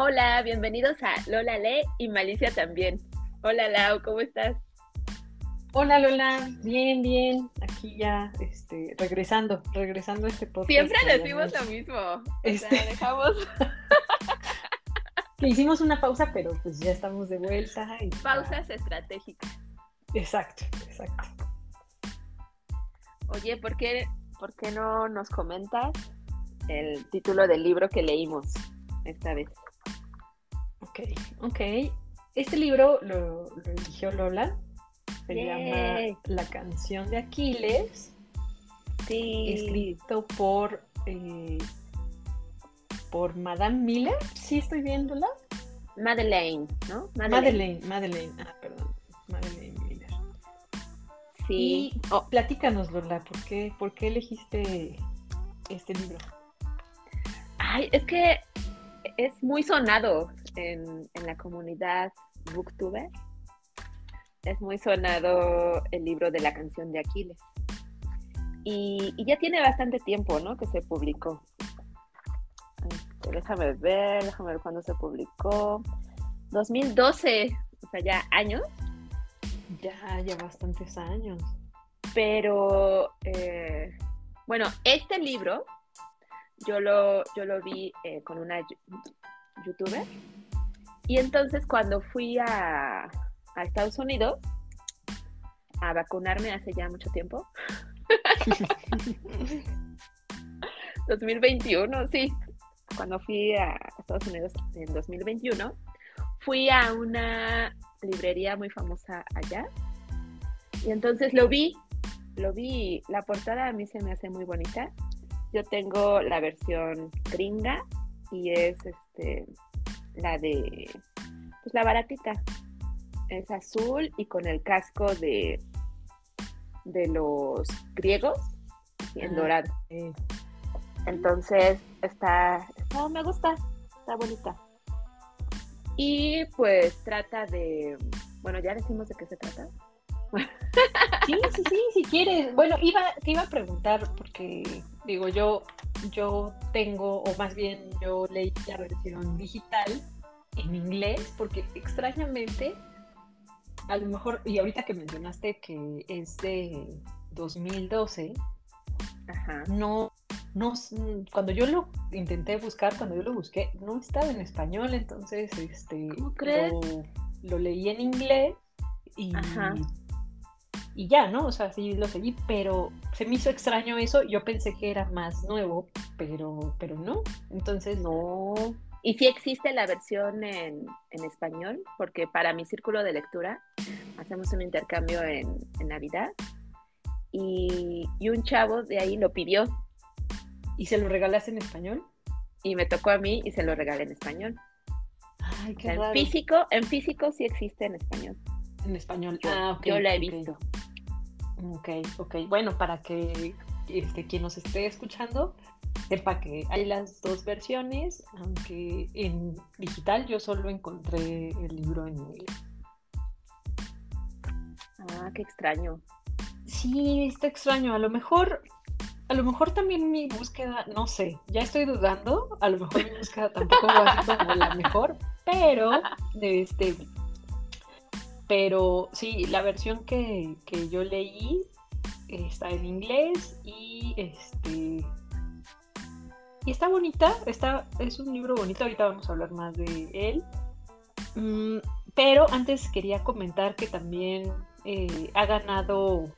Hola, bienvenidos a Lola Le y Malicia también. Hola Lau, ¿cómo estás? Hola Lola, bien, bien. Aquí ya, este, regresando, regresando a este podcast. Siempre decimos lo mismo. Este... dejamos. que hicimos una pausa, pero pues ya estamos de vuelta. Y Pausas estratégicas. Exacto, exacto. Oye, ¿por qué, ¿por qué no nos comentas el título del libro que leímos esta vez? Ok, ok. Este libro lo, eligió Lola. Se llama La canción de Aquiles. Sí. Escrito por, eh, por Madame Miller. ¿Sí estoy viéndola? Madeleine, ¿no? Madeleine, Madeleine. Ah, perdón. Madeleine Miller. Sí. Y oh, platícanos, Lola, ¿por qué, ¿por qué elegiste este libro? Ay, es que es muy sonado en, la comunidad booktuber. Es muy sonado el libro de la canción de Aquiles. Y, ya tiene bastante tiempo, ¿no? Que se publicó. Este, déjame ver, déjame ver cuándo se publicó. 2012, o sea, ya años. Ya, ya bastantes años. Pero, eh, bueno, este libro yo lo, yo lo vi eh, con una youtuber. Y entonces cuando fui a, Estados Unidos a vacunarme hace ya mucho tiempo, 2021, sí, cuando fui a Estados Unidos en 2021, fui a una librería muy famosa allá. Y entonces lo vi, lo vi, la portada a mí se me hace muy bonita. Yo tengo la versión gringa y es este la de, pues la baratita. Es azul y con el casco de, de los griegos en dorado. Entonces está, está, me gusta, está bonita. Y pues trata de, bueno, ya decimos de qué se trata. Sí, sí, sí, si quieres. Bueno, iba, te iba a preguntar porque, digo, yo, yo tengo, o más bien yo leí la versión digital en inglés, porque extrañamente, a lo mejor, y ahorita que mencionaste que es de 2012, no, no, cuando yo lo intenté buscar, cuando yo lo busqué, no estaba en español, entonces, este, Lo, lo leí en inglés y Ajá y ya, ¿no? O sea, sí lo seguí, pero se me hizo extraño eso. Yo pensé que era más nuevo, pero, pero no. Entonces, no. Y sí existe la versión en, español, porque para mi círculo de lectura hacemos un intercambio en, Navidad y, un chavo de ahí lo pidió. ¿Y se lo regalaste en español? Y me tocó a mí y se lo regalé en español. Ay, qué en físico, en físico sí existe en español. En español. Yo, ah, yo la he visto. Ok, ok. Bueno, para que este, quien nos esté escuchando sepa que hay las dos versiones, aunque en digital yo solo encontré el libro en inglés. Ah, qué extraño. Sí, está extraño. A lo mejor, a lo mejor también mi búsqueda, no sé, ya estoy dudando. A lo mejor mi búsqueda tampoco va a ser como la mejor, pero este, pero sí, la versión que, yo leí está en inglés y este y está bonita, está, es un libro bonito, ahorita vamos a hablar más de él. Mm, pero antes quería comentar que también eh, ha ganado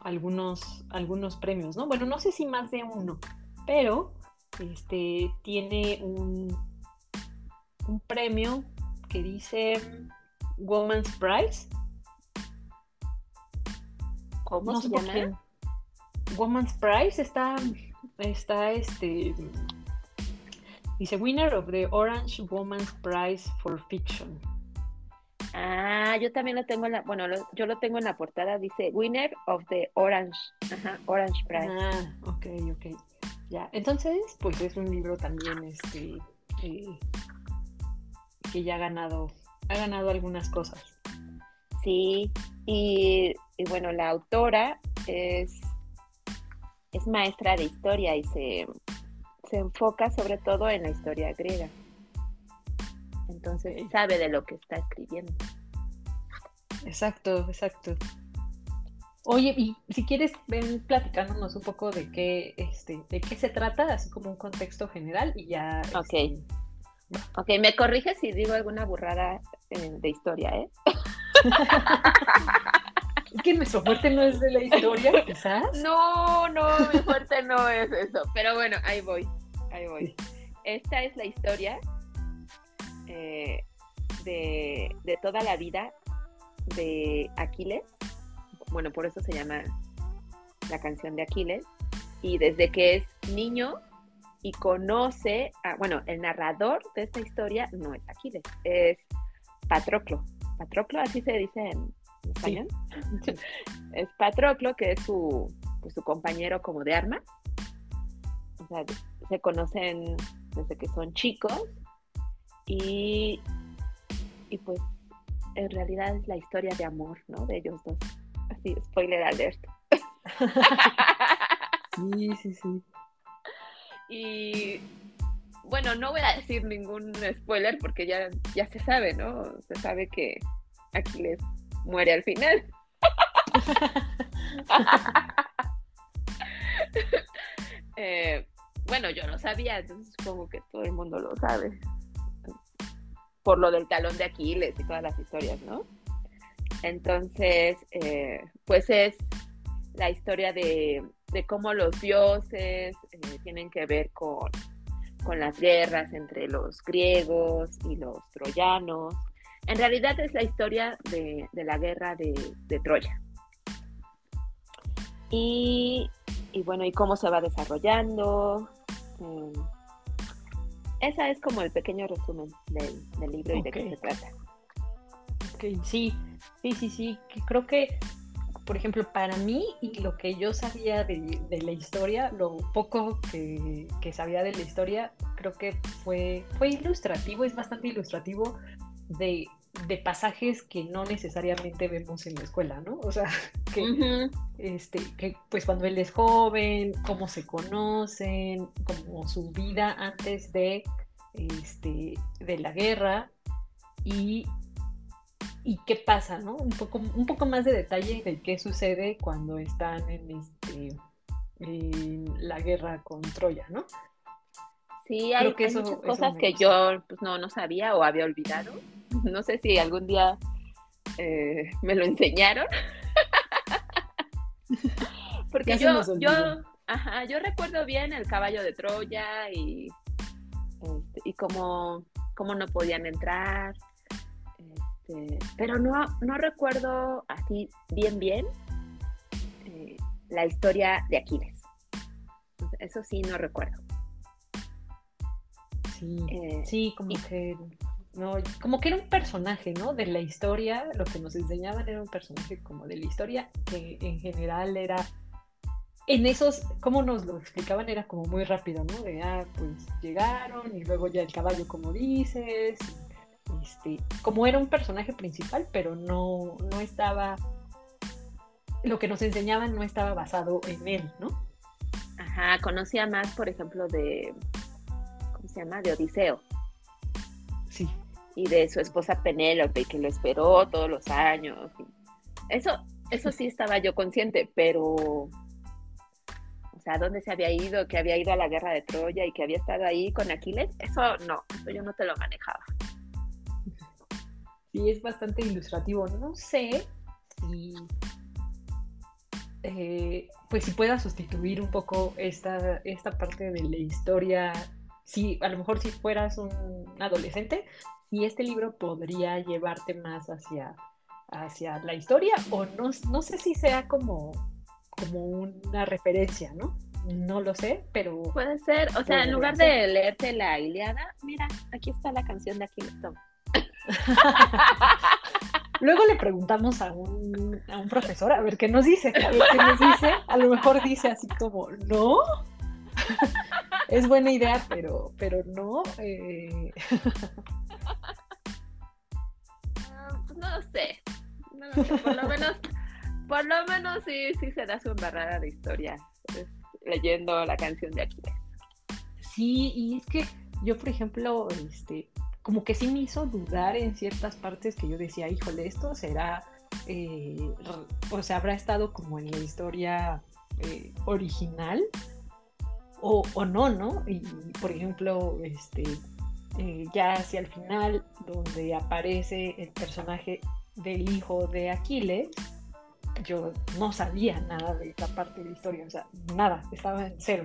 algunos, algunos premios, ¿no? Bueno, no sé si más de uno, pero este tiene un, un premio que dice Woman's Prize. ¿Cómo se llama? Woman's Prize está, está este, dice Winner of the Orange Woman's Prize for Fiction. Ah, yo también lo tengo en la, bueno, yo lo tengo en la portada, dice Winner of the Orange, ajá, Orange Prize. Ah, ok, ok. Ya, entonces, pues es un libro también, este, eh, que ya ha ganado ha ganado algunas cosas. Sí, y, bueno, la autora es, es maestra de historia y se, se enfoca sobre todo en la historia griega. Entonces sabe de lo que está escribiendo. Exacto, exacto. Oye, y si quieres, ven platicándonos un poco de qué, este, de qué se trata, así como un contexto general y ya. Ok. Este, ok, me corriges si digo alguna burrada eh, de historia, ¿eh? que nuestro fuerte no es de la historia, quizás. No, no, mi fuerte no es eso. Pero bueno, ahí voy, ahí voy. Esta es la historia eh, de, de toda la vida de Aquiles. Bueno, por eso se llama la canción de Aquiles. Y desde que es niño y conoce, a, bueno, el narrador de esta historia no es Aquiles, es Patroclo. Patroclo, así se dice en, español. es Patroclo, que es su, pues, su compañero como de armas. O sea, se conocen desde que son chicos y, y pues en realidad es la historia de amor, ¿no? De ellos dos. Así, spoiler alert. sí, sí, sí. Y bueno, no voy a decir ningún spoiler porque ya, ya se sabe, ¿no? Se sabe que Aquiles muere al final. Eh, bueno, yo no sabía, entonces supongo que todo el mundo lo sabe por lo del talón de Aquiles y todas las historias, ¿no? Entonces, eh, pues es la historia de, cómo los dioses eh, tienen que ver con, las guerras entre los griegos y los troyanos. En realidad es la historia de, la guerra de, Troya. Y, bueno, y cómo se va desarrollando. Em, esa es como el pequeño resumen del, libro y de qué se trata. Sí, sí, sí, sí. Creo que, por ejemplo, para mí y lo que yo sabía de, la historia, lo poco que, sabía de la historia, creo que fue, fue ilustrativo, es bastante ilustrativo de, pasajes que no necesariamente vemos en la escuela, ¿no? O sea, que, este, que pues cuando él es joven, cómo se conocen, como su vida antes de, este, de la guerra y, y qué pasa, ¿no? Un poco, un poco más de detalle de qué sucede cuando están en, este, en la guerra con Troya, ¿no? Sí, hay, muchas cosas que yo pues, no, no sabía o había olvidado. No sé si algún día eh, me lo enseñaron. Porque yo, yo, ajá, yo recuerdo bien el caballo de Troya y, este, y cómo, cómo, no podían entrar. Este, pero no, no recuerdo así bien, bien eh, la historia de Aquiles. Eso sí, no recuerdo. Sí, eh, sí como que no, como que era un personaje, ¿no? De la historia, lo que nos enseñaban era un personaje como de la historia, que en general era, en esos, como nos lo explicaban, era como muy rápido, ¿no? De, ah, pues llegaron y luego ya el caballo, como dices, este, como era un personaje principal, pero no, no estaba, lo que nos enseñaban no estaba basado en él, ¿no? Ajá, conocía más, por ejemplo, de, ¿cómo se llama? De Odiseo y de su esposa Penélope, que lo esperó todos los años. Eso, eso sí estaba yo consciente, pero, o sea, dónde se había ido, que había ido a la guerra de Troya y que había estado ahí con Aquiles, eso no, eso yo no te lo manejaba. Sí, es bastante ilustrativo. No sé si, eh, pues si pueda sustituir un poco esta, esta parte de la historia. Si a lo mejor si fueras un adolescente, y este libro podría llevarte más hacia, hacia la historia o no, no sé si sea como, como una referencia, ¿no? No lo sé, pero... Puede ser, o sea, en lugar de leerte la Iliada, mira, aquí está la canción de Aquiles Luego le preguntamos a un, a un profesor a ver qué nos dice, a ver qué nos dice. A lo mejor dice así como, no, es buena idea, pero, pero no. Eh... no sé. No sé. Por lo menos, por lo menos sí, sí se da su embarrada de historia leyendo la canción de Aquiles. Sí, y es que yo, por ejemplo, este, como que sí me hizo dudar en ciertas partes que yo decía, híjole, esto será, eh, o sea, habrá estado como en la historia eh, original o, no, ¿no? Y por ejemplo, este, eh, ya hacia el final, donde aparece el personaje del hijo de Aquiles, yo no sabía nada de esa parte de la historia, o sea, nada, estaba en cero.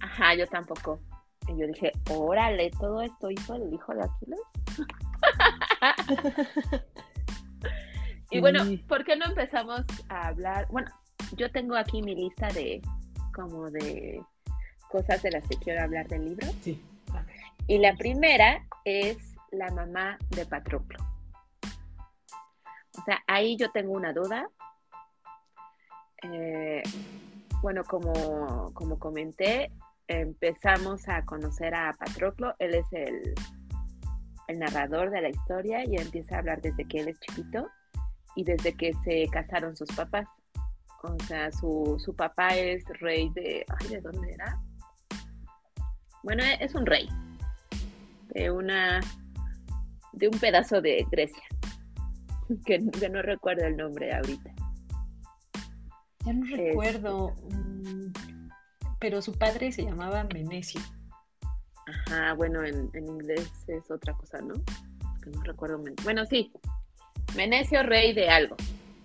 Ajá, yo tampoco. Y yo dije, órale, todo esto hizo el hijo de Aquiles. y bueno, ¿por qué no empezamos a hablar? Bueno, yo tengo aquí mi lista de como de cosas de las que quiero hablar del libro. Sí. Y la primera es la mamá de Patroclo. O sea, ahí yo tengo una duda. Eh, bueno, como, como comenté, empezamos a conocer a Patroclo. Él es el, el narrador de la historia y empieza a hablar desde que él es chiquito y desde que se casaron sus papás. O sea, su, su papá es rey de... Ay, ¿de dónde era? Bueno, es un rey de una... de un pedazo de Grecia. Que, no recuerdo el nombre ahorita. Ya no recuerdo. Mm, pero su padre se llamaba Menecio. Ajá, bueno, en, inglés es otra cosa, ¿no? Que no recuerdo. Bueno, sí. Menecio, rey de algo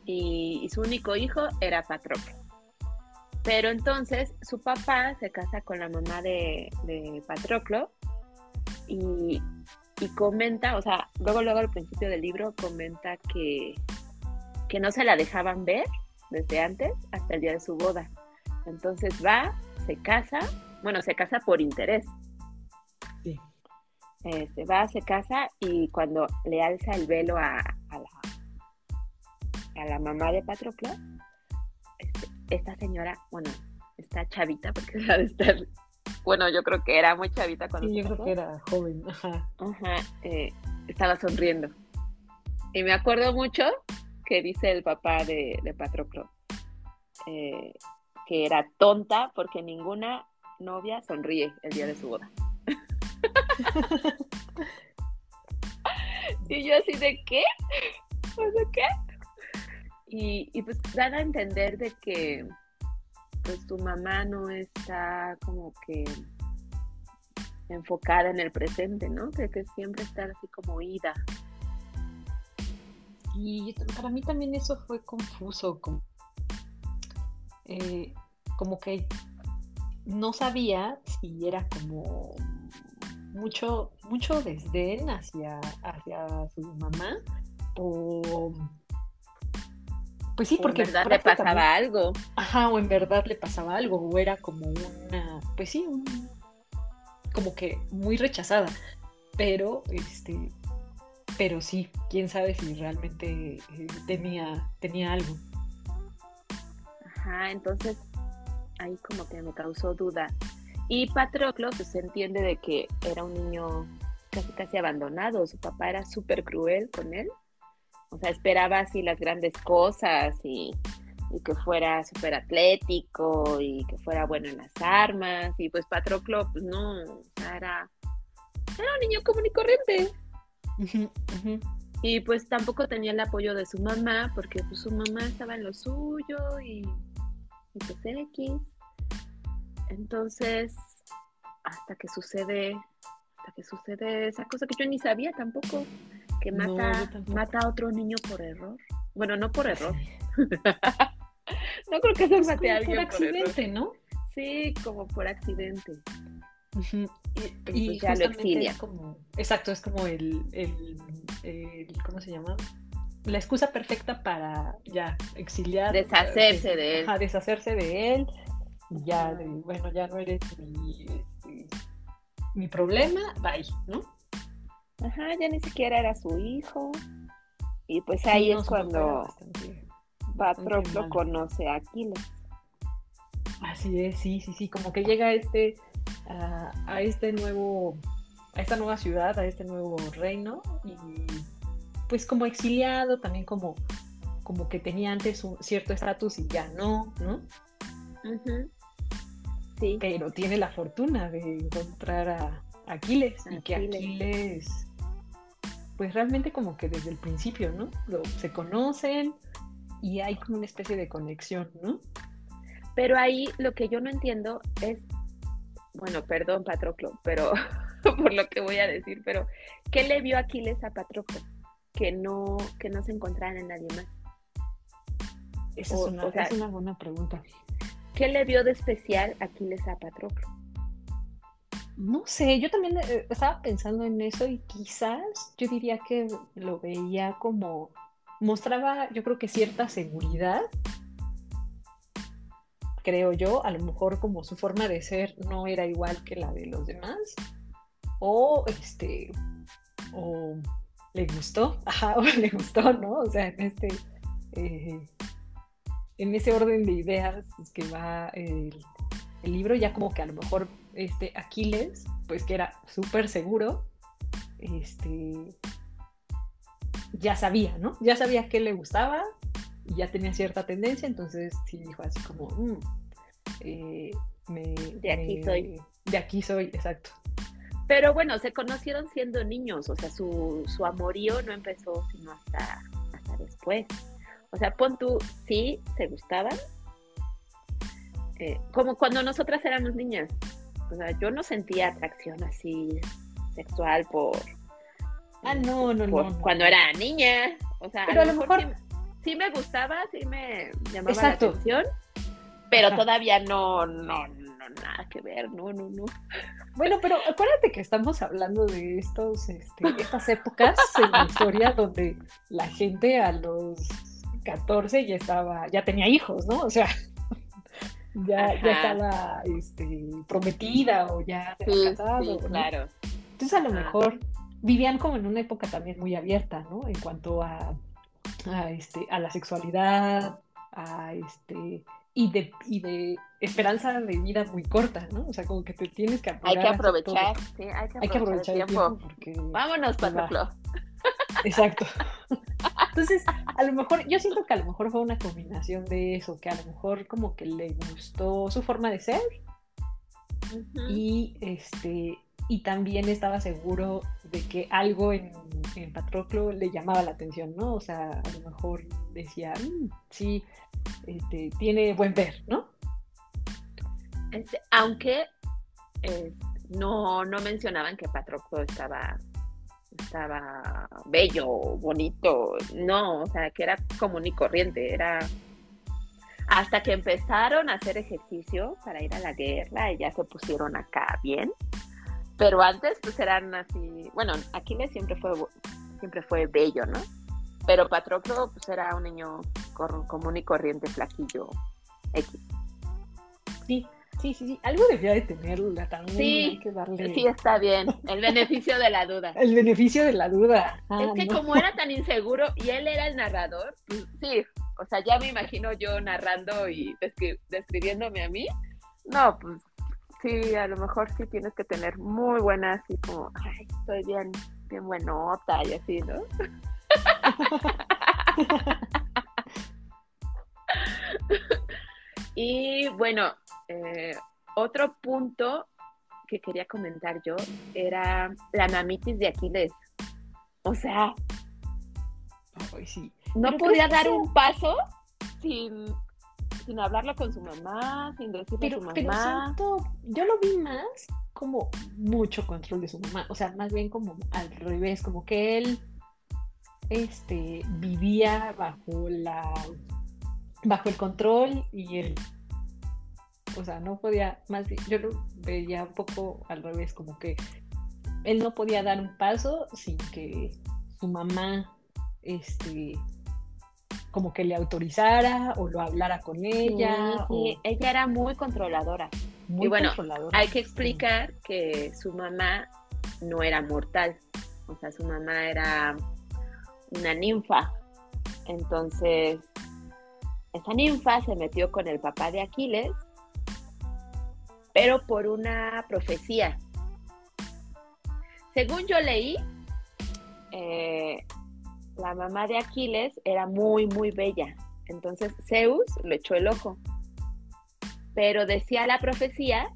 y, su único hijo era Patroclo. Pero entonces su papá se casa con la mamá de, Patroclo y, comenta, o sea, luego, luego al principio del libro comenta que, que no se la dejaban ver desde antes hasta el día de su boda. Entonces va, se casa, bueno, se casa por interés. Sí. se este, va, se casa y cuando le alza el velo a, a la a la mamá de Patroclo, este, esta señora, bueno, esta chavita, porque la de estar, bueno, yo creo que era muy chavita cuando Sí, yo creo que era joven, ajá. Ajá, eh, estaba sonriendo. Y me acuerdo mucho que dice el papá de, Patroclo, eh, que era tonta porque ninguna novia sonríe el día de su boda. y yo así de qué? ¿De qué? Y, pues dan a entender de que pues tu mamá no está como que enfocada en el presente, ¿no? Que, que siempre está así como ida. Y para mí también eso fue confuso, como, eh, como que no sabía si era como mucho, mucho desdén hacia, hacia su mamá o pues sí, porque en verdad le pasaba algo. Ajá, o en verdad le pasaba algo, o era como una, pues sí, como que muy rechazada. Pero, este, pero sí, quién sabe si realmente eh, tenía, tenía algo. Ajá, entonces ahí como que me causó duda. Y Patroclo, pues se entiende de que era un niño casi casi abandonado, su papá era súper cruel con él o sea, esperaba así las grandes cosas y, que fuera súper atlético y que fuera bueno en las armas. Y pues Patroclo, pues no, era, era un niño común y corriente. Y pues tampoco tenía el apoyo de su mamá, porque pues su mamá estaba en lo suyo y, y X. Entonces, hasta que sucede, hasta que sucede esa cosa que yo ni sabía tampoco que mata, mata a otro niño por error. Bueno, no por error. no creo que se mate a alguien por accidente, ¿no? Sí, como por accidente. Y, ya lo exilia. Como, exacto, es como el, ¿cómo se llama? La excusa perfecta para ya exiliar. Deshacerse de él. Ajá, deshacerse de él. Ya, bueno, ya no eres mi, este, mi problema, bye, ¿no? Ajá, ya ni siquiera era su hijo. Y pues ahí es cuando Patroclo conoce a Aquiles. Así es, sí, sí, sí, como que llega a este, a, este nuevo, a esta nueva ciudad, a este nuevo reino, y pues como exiliado, también como, como que tenía antes un cierto estatus y ya no, ¿no? Sí. Pero tiene la fortuna de encontrar a, Aquiles, y que Aquiles, pues realmente como que desde el principio, ¿no? se conocen y hay como una especie de conexión, ¿no? Pero ahí lo que yo no entiendo es, bueno, perdón Patroclo, pero por lo que voy a decir, pero ¿qué le vio Aquiles a Patroclo? Que no, que no se encontrara en nadie más. Esa es, una, es una buena pregunta. ¿Qué le vio de especial Aquiles a Patroclo? No sé, yo también eh, estaba pensando en eso y quizás yo diría que lo veía como mostraba, yo creo que cierta seguridad, creo yo, a lo mejor como su forma de ser no era igual que la de los demás, o este, o le gustó, ajá, o le gustó, ¿no? O sea, en este, eh, en ese orden de ideas que va el, el libro, ya como que a lo mejor este Aquiles, pues que era súper seguro, este, ya sabía, ¿no? Ya sabía qué le gustaba y ya tenía cierta tendencia, entonces sí dijo así como, mm, eh, de aquí soy. De aquí soy, exacto. Pero bueno, se conocieron siendo niños, o sea, su, su amorío no empezó sino hasta, hasta después. O sea, pon tú, sí, se gustaban, eh, como cuando nosotras éramos niñas. O sea, yo no sentía atracción así sexual por... Ah, no, no, no, Cuando era niña. O sea, pero a lo mejor, sí, me gustaba, sí me llamaba la atención, pero todavía no, no, no, nada que ver, no, no, no. Bueno, pero acuérdate que estamos hablando de estos, este, estas épocas en la historia donde la gente a los 14 ya estaba, ya tenía hijos, ¿no? O sea, ya, ya estaba este, prometida o ya se casado. claro. Entonces a lo mejor vivían como en una época también muy abierta, ¿no? En cuanto a, a, este, a la sexualidad, a este y de, y de esperanza de vida muy corta, ¿no? O sea, como que te tienes que Hay que aprovechar, sí, hay que aprovechar, el tiempo. porque, Vámonos, pues. Exacto. Entonces, a lo mejor, yo siento que a lo mejor fue una combinación de eso, que a lo mejor como que le gustó su forma de ser y este y también estaba seguro de que algo en, Patroclo le llamaba la atención, ¿no? O sea, a lo mejor decía, mm, sí, este, tiene buen ver, ¿no? Este, aunque eh, no, no mencionaban que Patroclo estaba estaba bello, bonito, no, o sea, que era común y corriente, era hasta que empezaron a hacer ejercicio para ir a la guerra y ya se pusieron acá bien, pero antes pues eran así, bueno, Aquiles siempre fue siempre fue bello, ¿no? Pero Patroclo pues era un niño común y corriente, flaquillo, X. Sí, Sí, sí, sí, algo debía de tenerla también. Sí, que darle... sí, está bien. El beneficio de la duda. El beneficio de la duda. es ah, que como era tan inseguro y él era el narrador, pues, sí, o sea, ya me imagino yo narrando y describiéndome a mí. No, pues sí, a lo mejor sí tienes que tener muy buena, así como, ay, estoy bien, bien buenota y así, ¿no? y bueno, eh, otro punto que quería comentar yo era la mamitis de Aquiles. O sea, no podía dar un paso sin, sin hablarlo con su mamá, sin decirle a su mamá. yo lo vi más como mucho control de su mamá, o sea, más bien como al revés, como que él este, vivía bajo la bajo el control y el o sea, no podía, más bien, yo lo veía un poco al revés, como que él no podía dar un paso sin que su mamá, este, como que le autorizara o lo hablara con ella. Sí, ella era muy controladora. Muy y bueno, controladora. hay que explicar que su mamá no era mortal, o sea, su mamá era una ninfa. Entonces, esa ninfa se metió con el papá de Aquiles pero por una profecía. Según yo leí, eh, la mamá de Aquiles era muy, muy bella. Entonces Zeus le echó el ojo. Pero decía la profecía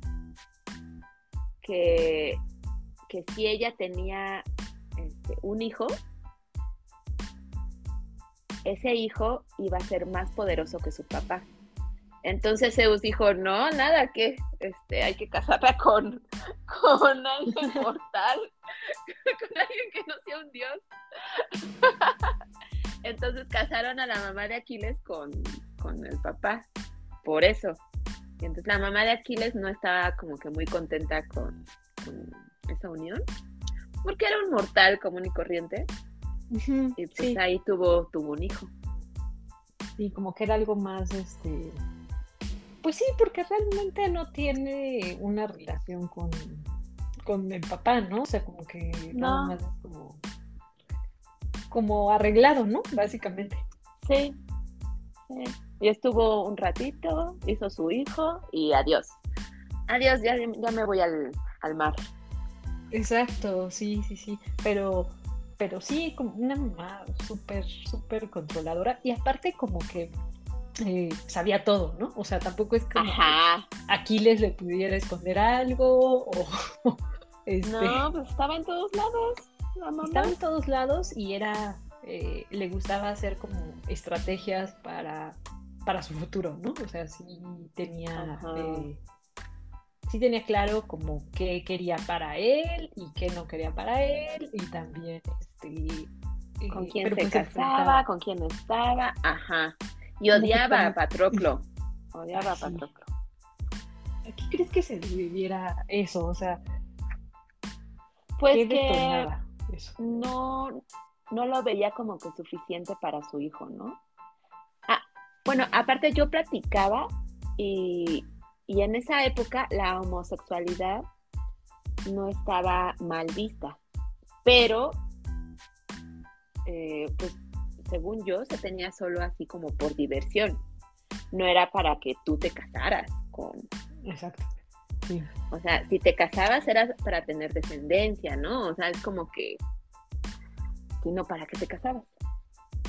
que que si ella tenía este, un hijo, ese hijo iba a ser más poderoso que su papá. Entonces Zeus dijo, no, nada, que este, hay que casarla con, con alguien mortal, con alguien que no sea un dios. Entonces casaron a la mamá de Aquiles con, con el papá, por eso. Y entonces la mamá de Aquiles no estaba como que muy contenta con, con esa unión, porque era un mortal común y corriente. y pues ahí tuvo, tuvo un hijo. Sí, como que era algo más, este, pues sí, porque realmente no tiene una relación con, con el papá, ¿no? O sea, como que nada más es como, como arreglado, ¿no? Básicamente. Sí. sí. Y estuvo un ratito, hizo su hijo y adiós. Adiós, ya, ya me voy al, al mar. Exacto, sí, sí, sí. Pero, pero sí, como una mamá súper, súper controladora. Y aparte como que eh, sabía todo, ¿no? O sea, tampoco es como Aquiles le pudiera esconder algo o... este... No, pues estaba en todos lados. Estaba en todos lados y era... Eh, le gustaba hacer como estrategias para, para su futuro, ¿no? O sea, sí tenía sí tenía claro como qué quería para él y qué no quería para él y también este con quién se pues casaba, con quién estaba, ajá. Y odiaba a Patroclo. Odiaba a Patroclo. ¿A qué crees que se debiera eso? O sea, pues que no no lo veía como que suficiente para su hijo, ¿no? Ah, bueno, aparte yo platicaba y y en esa época la homosexualidad no estaba mal vista, pero eh, pues según yo se tenía solo así como por diversión, no era para que tú te casaras con... Exacto. O sea, si te casabas era para tener descendencia, ¿no? O sea, es como que, no, ¿para qué te casabas?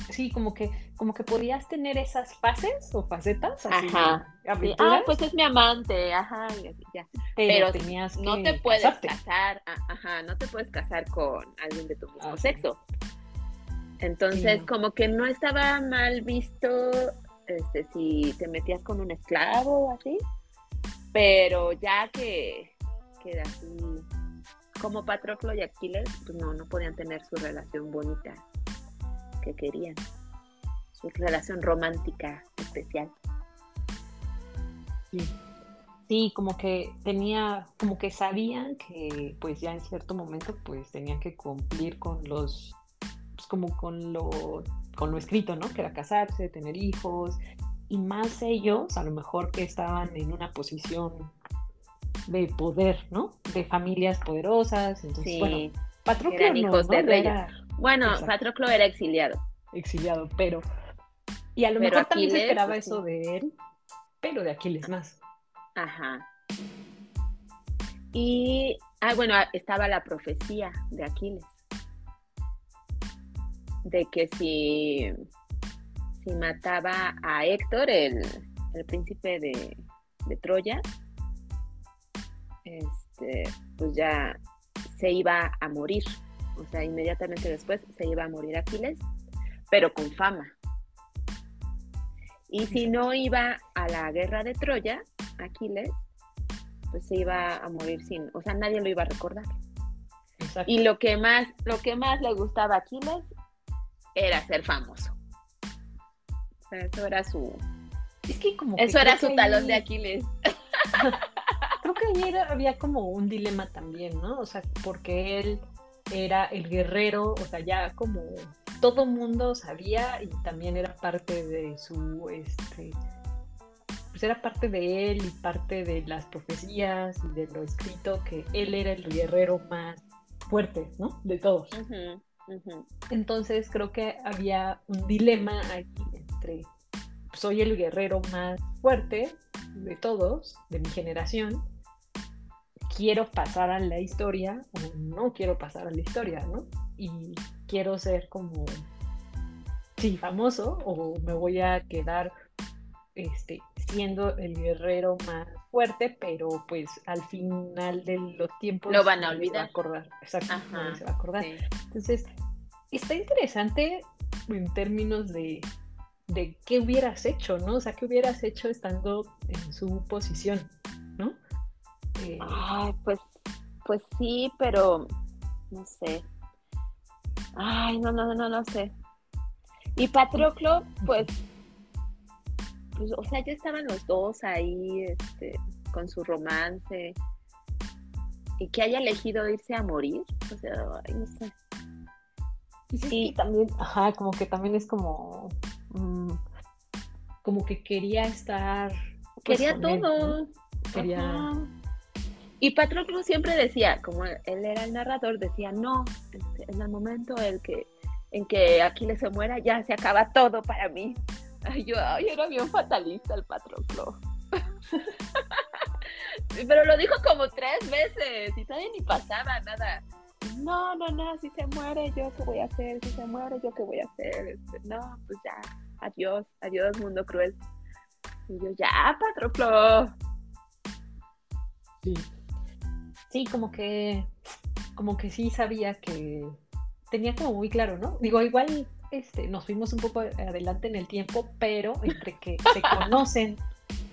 sí, como que, como que podías tener esas fases o facetas. Así, ajá. Ah, pues es mi amante, ajá, ya. Pero, tenías no te puedes casar, ajá, no te puedes casar con alguien de tu mismo ah, sexo. Entonces, como que no estaba mal visto este, si te metías con un esclavo o así, pero ya que, que así, como Patroclo y Aquiles, pues no, no podían tener su relación bonita querían, su relación romántica especial. Sí. Sí, como que tenía, como que sabían que pues ya en cierto momento pues tenían que cumplir con los, como con lo, con lo escrito, ¿no? Que era casarse, tener hijos, y más ellos, a lo mejor que estaban en una posición de poder, ¿no? De familias poderosas, entonces, sí, bueno, Patroclo hijos de bueno, Patroclo era exiliado. Exiliado, pero. Y a lo mejor también se esperaba pues, eso de él, pero de Aquiles más. Ajá. Y, ah, bueno, estaba la profecía de Aquiles. De que si, si mataba a Héctor, el, el príncipe de, de Troya, este, pues ya se iba a morir. O sea, inmediatamente después se iba a morir Aquiles, pero con fama. Y si no iba a la guerra de Troya, Aquiles, pues se iba a morir sin, o sea, nadie lo iba a recordar. Y lo que más, lo que más le gustaba a Aquiles era ser famoso. O sea, eso era su. Es que como eso era su talón de Aquiles. creo que ayer había como un dilema también, ¿no? O sea, porque él era el guerrero, o sea, ya como todo mundo sabía y también era parte de su, este, pues era parte de él y parte de las profecías y de lo escrito que él era el guerrero más fuerte, ¿no? De todos. Entonces creo que había un dilema ahí entre soy el guerrero más fuerte de todos, de mi generación, quiero pasar a la historia o no quiero pasar a la historia, ¿no? Y quiero ser como, sí, famoso o me voy a quedar este, siendo el guerrero más fuerte, pero pues al final de los tiempos lo van a olvidar. va a acordar, exacto, Ajá, se va a acordar. Sí. Entonces, está interesante en términos de, de qué hubieras hecho, ¿no? O sea, qué hubieras hecho estando en su posición, ¿no? Eh, Ay, pues, pues sí, pero no sé. Ay, no, no, no, no sé. Y Patroclo, pues, pues, o sea, ya estaban los dos ahí, este, con su romance. Y que haya elegido irse a morir, o sea, no sé. y sí, también, ajá, como que también es como, mm, como que quería estar. pues, Quería con él, ¿no? todo. Quería. Ajá. Y Patroclo siempre decía, como él era el narrador, decía, no, este, en el momento en que, en que Aquiles se muera, ya se acaba todo para mí. Yo, era bien fatalista el Patroclo. Pero lo dijo como tres veces y todavía ni pasaba nada. No, no, no, si se muere, yo qué voy a hacer, si se muere, yo qué voy a hacer. Este, no, pues ya, adiós, adiós, mundo cruel. Y yo, ya, Patroclo. Sí. Sí, como que, como que sí sabía que tenía como muy claro, ¿no? Digo, igual este, nos fuimos un poco adelante en el tiempo, pero entre que se conocen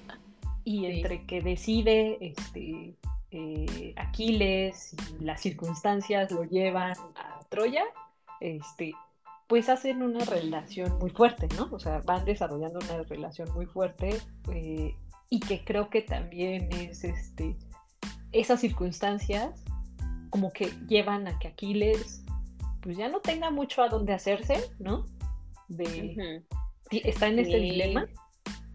y Sí. entre que decide este, eh, Aquiles y las circunstancias lo llevan a Troya, este, pues hacen una relación muy fuerte, ¿no? O sea, van desarrollando una relación muy fuerte eh, y que creo que también es este esas circunstancias como que llevan a que Aquiles pues ya no tenga mucho a dónde hacerse, ¿no? De está en este Sí. dilema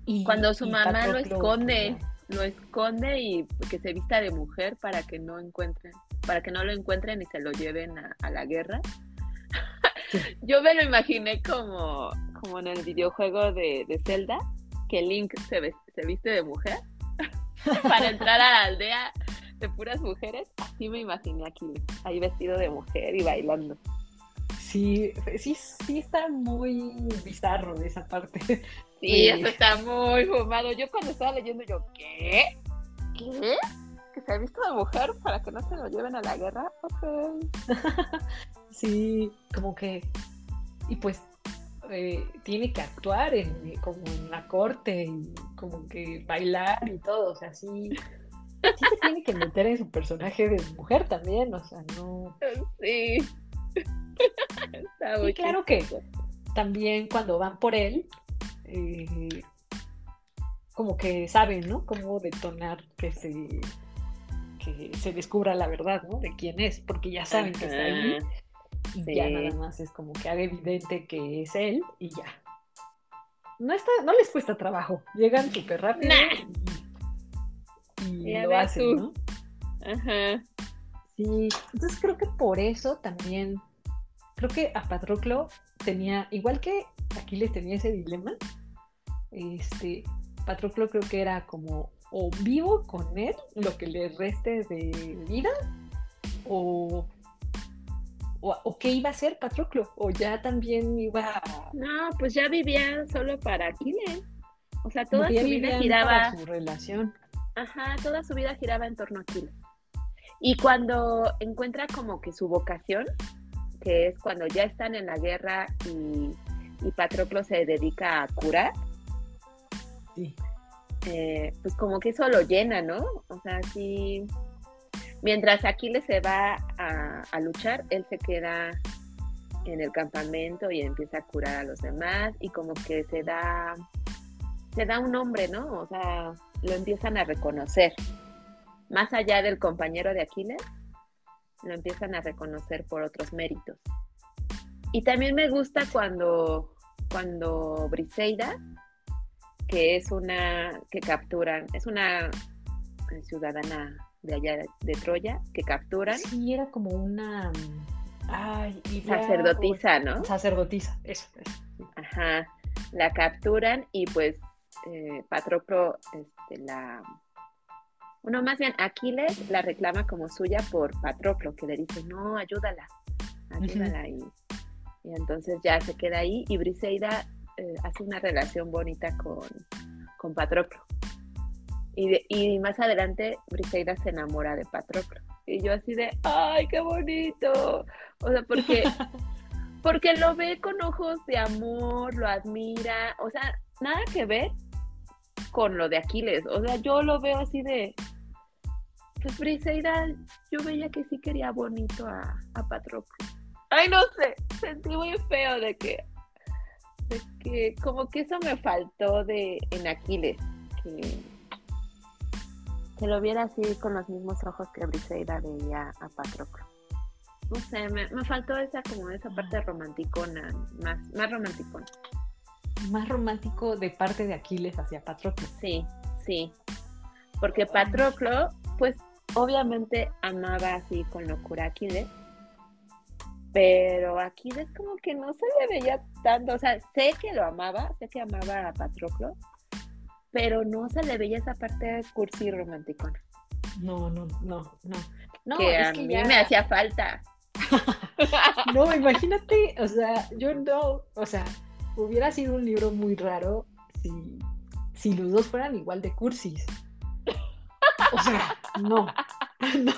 y Cuando su y mamá lo esconde, lo esconde y que se vista de mujer para que no encuentren, para que no lo encuentren y se lo lleven a, a la guerra. Sí. Yo me lo imaginé como, como en el videojuego de, de Zelda, que Link se, se viste de mujer para entrar a la aldea de puras mujeres. Así me imaginé aquí, ahí vestido de mujer y bailando. Sí, sí, sí está muy bizarro de esa parte. Sí, Sí. eso está muy fumado. Yo cuando estaba leyendo, yo, ¿qué? ¿Qué? ¿Que se ha visto de mujer para que no se lo lleven a la guerra? Ok. Sí, como que y pues eh, tiene que actuar en, como en la corte y como que bailar y todo, o sea, sí, sí se tiene que meter en su personaje de mujer también, o sea, no. Sí. muy claro que también cuando van por él, eh, como que saben, ¿no? Cómo detonar que se, que se descubra la verdad, ¿no? De quién es, porque ya saben que está ahí y sí. ya nada más es como que haga evidente que es él y ya. No, está, no les cuesta trabajo, llegan súper rápido y, y Y lo hacen, tú. ¿no? Ajá. Sí, entonces creo que por eso también, creo que a Patroclo tenía, igual que Aquiles tenía ese dilema, este, Patroclo creo que era como o vivo con él lo que le reste de vida, o, o, o qué iba a hacer Patroclo, o ya también iba a... No, pues ya vivía solo para Aquiles. O sea, toda su vida giraba. para su relación. Ajá, toda su vida giraba en torno a Aquiles. Y cuando encuentra como que su vocación, que es cuando ya están en la guerra y, y Patroclo se dedica a curar, Sí. eh, pues como que eso lo llena, ¿no? O sea, sí. Mientras Aquiles se va a, a luchar, él se queda en el campamento y empieza a curar a los demás y como que se da, se da un nombre, ¿no? O sea, lo empiezan a reconocer. Más allá del compañero de Aquiles, lo empiezan a reconocer por otros méritos. Y también me gusta cuando, cuando Briseida, que es una que capturan, es una ciudadana de allá de, Troya, que capturan, Sí, era como una... Ay, Lidia, sacerdotisa, ¿no? Sacerdotisa, eso. Ajá, la capturan y pues eh, Patroclo este, la... Bueno, más bien Aquiles la reclama como suya por Patroclo, que le dice, no, ayúdala, ayúdala. y, y entonces ya se queda ahí y Briseida eh, hace una relación bonita con, con Patroclo. Y, y más adelante Briseida se enamora de Patroclo. Y yo así de, ¡ay, qué bonito! O sea, porque, porque lo ve con ojos de amor, lo admira, o sea, nada que ver con lo de Aquiles. O sea, yo lo veo así de, pues Briseida, yo veía que sí quería bonito a, a Patroclo. Ay, no sé, sentí muy feo de que, de que como que eso me faltó de en Aquiles, que, que lo viera así con los mismos ojos que Briseida veía a Patroclo. No sé, me, me faltó esa como esa parte romanticona, más, más romanticona. Más romántico de parte de Aquiles hacia Patroclo. Sí, sí. Porque Patroclo, pues obviamente amaba así con locura a Aquiles, pero Aquiles como que no se le veía tanto, o sea, sé que lo amaba, sé que amaba a Patroclo, pero no se le veía esa parte cursi y romanticona. No, no, no, no. no que es a que mí ya- me hacía falta. No, imagínate, o sea, yo no, o sea, hubiera sido un libro muy raro si, si los dos fueran igual de cursis. O sea, no, no.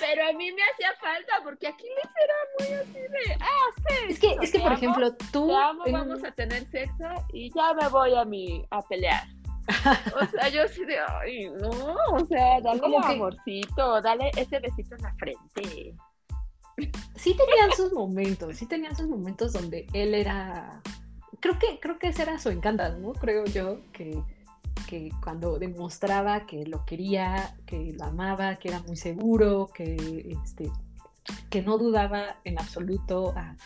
Pero a mí me hacía falta porque Aquiles era muy así de, ah, sí. Es que, es que por amo, ejemplo, tú... Amo, en- vamos a tener sexo y ya me voy a mi a pelear. O sea, yo así de, ay, no, o sea, dale Como que- amorcito, dale ese besito en la frente. sí tenían sus momentos, sí tenían sus momentos donde él era, creo que, creo que ese era su encanto, ¿no? Creo yo que, que cuando demostraba que lo quería, que lo amaba, que era muy seguro, que este, que no dudaba en absoluto a,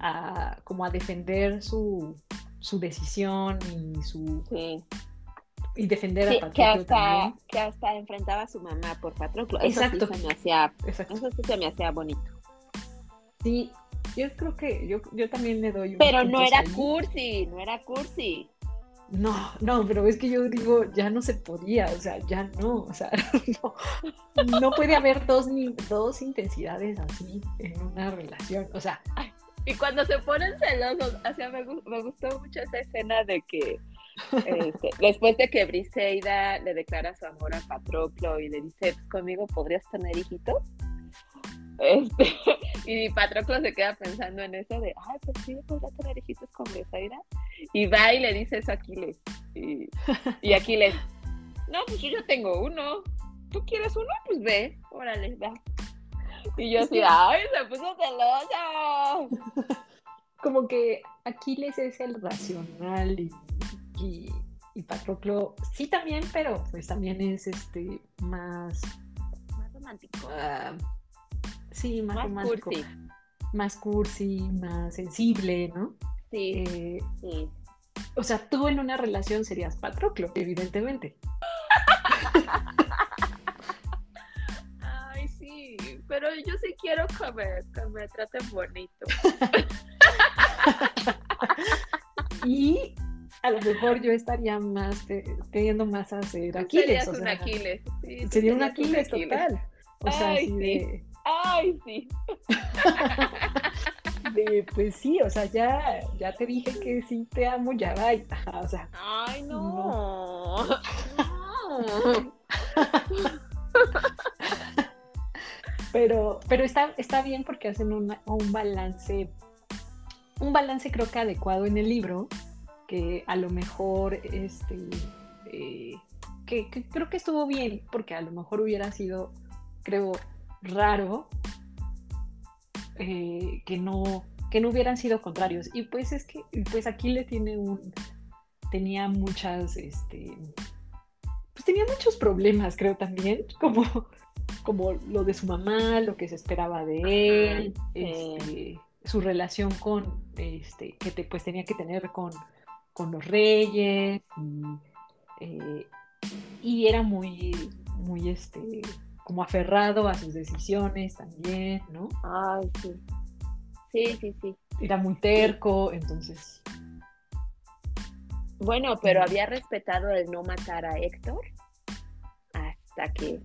a- como a defender su, su decisión y su Sí. y defender Sí, a que Patroclo hasta, también. que hasta enfrentaba a su mamá por Patroclo. Eso Exacto. sí se me hacía, Exacto. eso sí se me hacía bonito. Sí, yo creo que yo, yo también le doy un Pero no era ahí. cursi, no era cursi. No, no, pero es que yo digo, ya no se podía, o sea, ya no, o sea, no, no puede haber dos, ni, dos intensidades así en una relación, o sea, Y cuando se ponen celosos, o sea, me, me gustó mucho esa escena de que este, después de que Briseida le declara su amor a Patroclo y le dice, "Pues, conmigo podrías tener hijitos. Este, y Patroclo se queda pensando en eso de, ay, pues sí, podría tener hijitos con Briseida. Y va y le dice eso a Aquiles. Y, y Aquiles, no, pues yo ya tengo uno. ¿Tú quieres uno? Pues ve, órale, va. Y yo así, ay, se puso celosa. como que Aquiles es el racional y, y, y Patroclo sí también, pero pues también es este más, Más romántico. ah, sí, más, Más romántico, cursi. más cursi, más sensible, ¿no? Sí, Eh, sí. o sea, tú en una relación serías Patroclo, evidentemente. Ay, sí, pero yo sí quiero me, que me traten bonito. Y a lo mejor yo estaría más te- teniendo más a ser Aquiles. Serías o un Aquiles. sí, Sería un Aquiles total. O sea, Ay, sí. de, Ay, sí. de, pues sí, o sea, ya, ya te dije que sí te amo, ya va. O sea, Ay, no. No. pero, pero está, está bien porque hacen una- un balance, un balance creo que adecuado en el libro, que a lo mejor, este, eh, que, que creo que estuvo bien, porque a lo mejor hubiera sido, creo, raro eh, que no que no hubieran sido contrarios. Y pues es que pues aquí le tiene un tenía muchas este pues tenía muchos problemas creo también como como lo de su mamá lo que se esperaba de él este, su relación con este que te, pues tenía que tener con con los reyes y, eh, y era muy muy este como aferrado a sus decisiones también no Ay, sí. Sí, sí, sí. era muy terco, entonces Bueno, pero había respetado el no matar a Héctor hasta que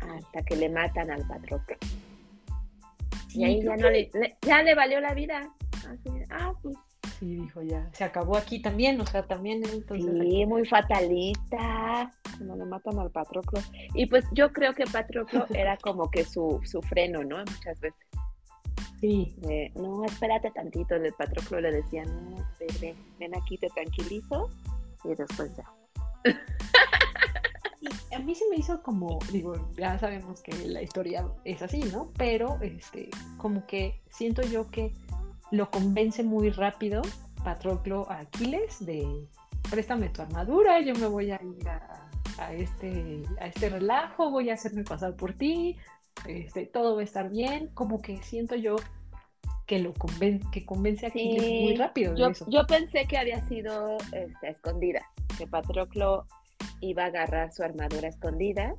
hasta que le matan al Patroclo. Y ahí ya no que- le, le- ya le valió la vida. Sí, dijo ya, se acabó aquí también, o sea, también entonces. Sí, muy fatalista, como le matan al Patroclo. Y pues yo creo que Patroclo era como que su, su freno, ¿no? Muchas veces. Sí. no, espérate tantito, el Patroclo le decía, no, ven, ven aquí, te tranquilizo, y después ya. a mí se me hizo como, digo, ya sabemos que la historia es así, ¿no? Pero, este, como que siento yo que lo convence muy rápido Patroclo a Aquiles de préstame tu armadura, yo me voy a ir a, este, a este relajo, voy a hacerme pasar por ti, este, todo va a estar bien, como que siento yo que lo convence, que convence a Aquiles muy rápido. Yo, yo pensé que había sido este, escondida, que Patroclo iba a agarrar su armadura escondida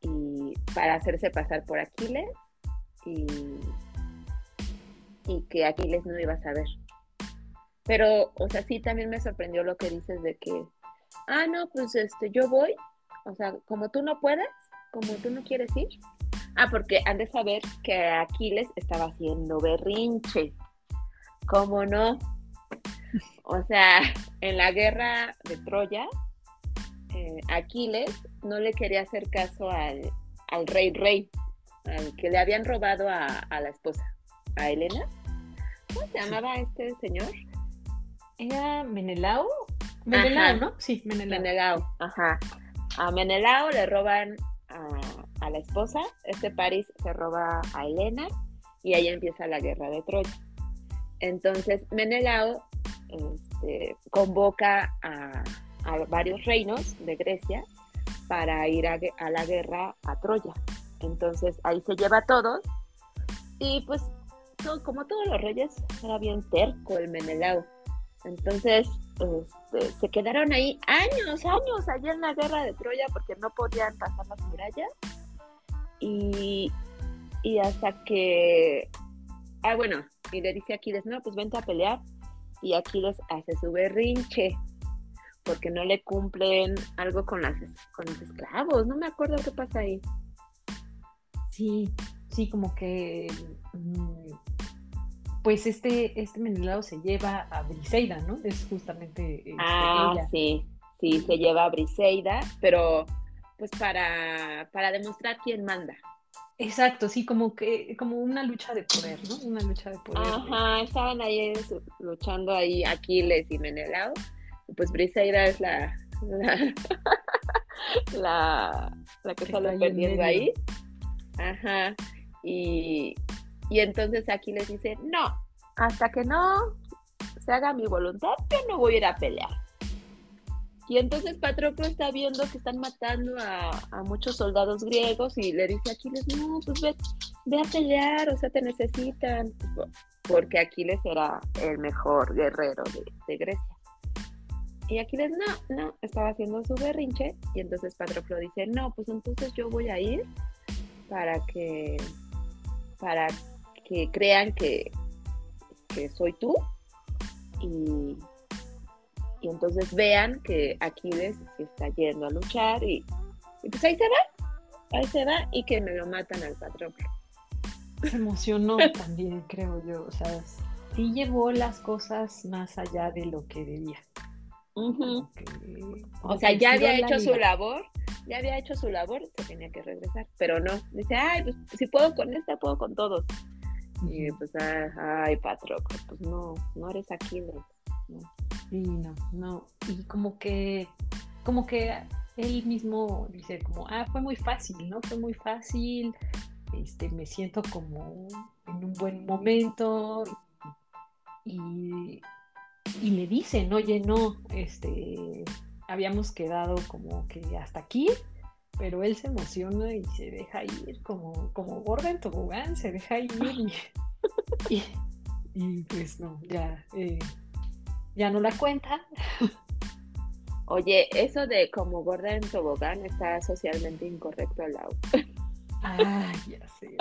y para hacerse pasar por Aquiles y, y que Aquiles no iba a saber. Pero, o sea, sí también me sorprendió lo que dices de que, ah, no, pues este, yo voy, o sea, como tú no puedes, como tú no quieres ir. Ah, porque han de saber que Aquiles estaba haciendo berrinche. ¿Cómo no? O sea, en la guerra de Troya, eh, Aquiles no le quería hacer caso al, rey rey, al que le habían robado a, la esposa, a Helena. ¿Cómo se llamaba este señor? Era Menelao. Menelao, ¿no? Sí, Menelao. Menelao, ajá. A Menelao le roban a, la esposa, este París se roba a Helena y ahí empieza la guerra de Troya. Entonces Menelao este, convoca a, a varios reinos de Grecia para ir a, la guerra a Troya. Entonces ahí se lleva a todos y pues como todos los reyes era bien terco el Menelao. Entonces este, se quedaron ahí años, años allá en la guerra de Troya porque no podían pasar las murallas. Y, y hasta que, ah bueno, y le dice a Aquiles, no, pues vente a pelear. Y Aquiles hace su berrinche porque no le cumplen algo con, las, con los esclavos. No me acuerdo qué pasa ahí. Sí, sí, como que mm, pues este, este Menelao se lleva a Briseida, ¿no? Es justamente este, ah, sí, sí, se lleva a Briseida, pero pues para, para demostrar quién manda. Exacto, sí, como que, como una lucha de poder, ¿no? Una lucha de poder. Ajá, estaban ahí luchando ahí Aquiles y Menelao pues Briseida es la, la, la, que sale perdiendo ahí. Ajá. Y, y entonces aquí les dice, no, hasta que no se haga mi voluntad, yo no voy a ir a pelear. Y entonces Patroclo está viendo que están matando a, muchos soldados griegos y le dice a Aquiles, no, pues ve, ve, a pelear, o sea, te necesitan. Porque Aquiles era el mejor guerrero de, de Grecia. Y Aquiles, no, no, estaba haciendo su berrinche. Y entonces Patroclo dice, no, pues entonces yo voy a ir para que, para que crean que, que soy tú. Y, y entonces vean que Aquiles se está yendo a luchar. Y, pues ahí se va, ahí se va y que me lo matan al Patroclo. Se emocionó también, creo yo. O sea, sí llevó las cosas más allá de lo que debía. O sea, ya había hecho su labor, ya había hecho su labor, se tenía que regresar, pero no, dice, ay, pues si puedo con esta, puedo con todos. Y pues, ay, Patroco, pues no, no eres aquí, No. Sí, no, no. Y como que, como que él mismo dice como, ah, fue muy fácil, ¿no? Fue muy fácil, este, me siento como en un buen momento y y le dicen, oye, no, este, habíamos quedado como que hasta aquí, pero él se emociona y se deja ir como, como gorda en tobogán, se deja ir y, y, pues no, ya, eh, ya no la cuenta. Oye, eso de como gorda en tobogán está socialmente incorrecto al lado. Ah, ya sé.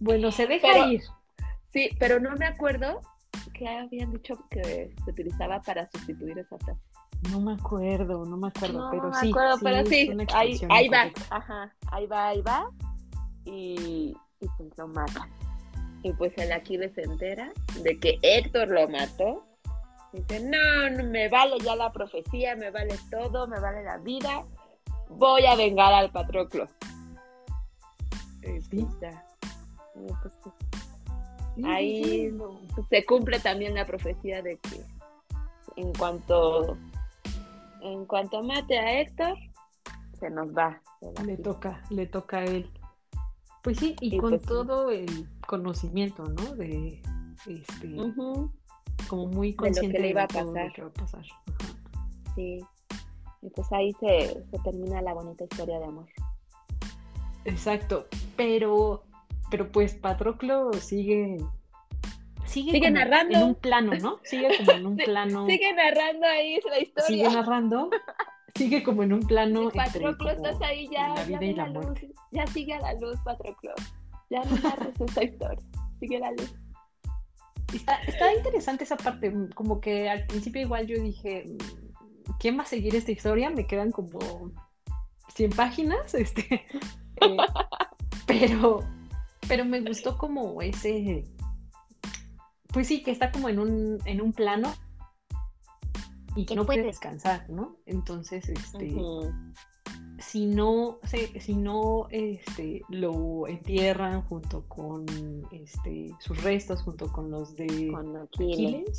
Bueno, se deja ir. Sí, pero no me acuerdo ¿qué habían dicho que se utilizaba para sustituir esa frase? No me acuerdo, no me acuerdo, pero me sí. Acuerdo, pero sí, ahí, ahí va, ajá, ahí va, ahí va, y, y pues lo matan. Y pues el Aquiles se entera de que Héctor lo mató. Dice, no, no, me vale ya la profecía, me vale todo, me vale la vida. Voy a vengar al Patroclo. Sí. pues pues, Sí, ahí no. pues, se cumple también la profecía de que en cuanto en cuanto mate a Héctor, se nos va. Le toca, le toca a él. Pues sí, y Y con pues todo el conocimiento, ¿no? De este, como muy lo que consciente le iba a todo lo pasar. que va a pasar. Sí. Y pues ahí se, se termina la bonita historia de amor. Exacto, pero, pero pues Patroclo sigue, sigue, Sigue como narrando. en un plano, ¿no? Sigue como en un plano, Sigue narrando ahí la historia. sigue narrando, sigue como en un plano Sí, Patroclo, estás ahí ya. la ya vida y la luz. muerte. Ya sigue a la luz, Patroclo. Ya no narres esta historia. Sigue la luz. Está, está interesante esa parte, como que al principio igual yo dije, mm, ¿quién va a seguir esta historia? Me quedan como 100 páginas, este, eh, pero, pero me gustó como ese, pues sí, que está como en un, en un plano y que no puede descansar, ¿no? Entonces, este, si no, se- si no este, lo entierran junto con este, sus restos, junto con los de Aquiles.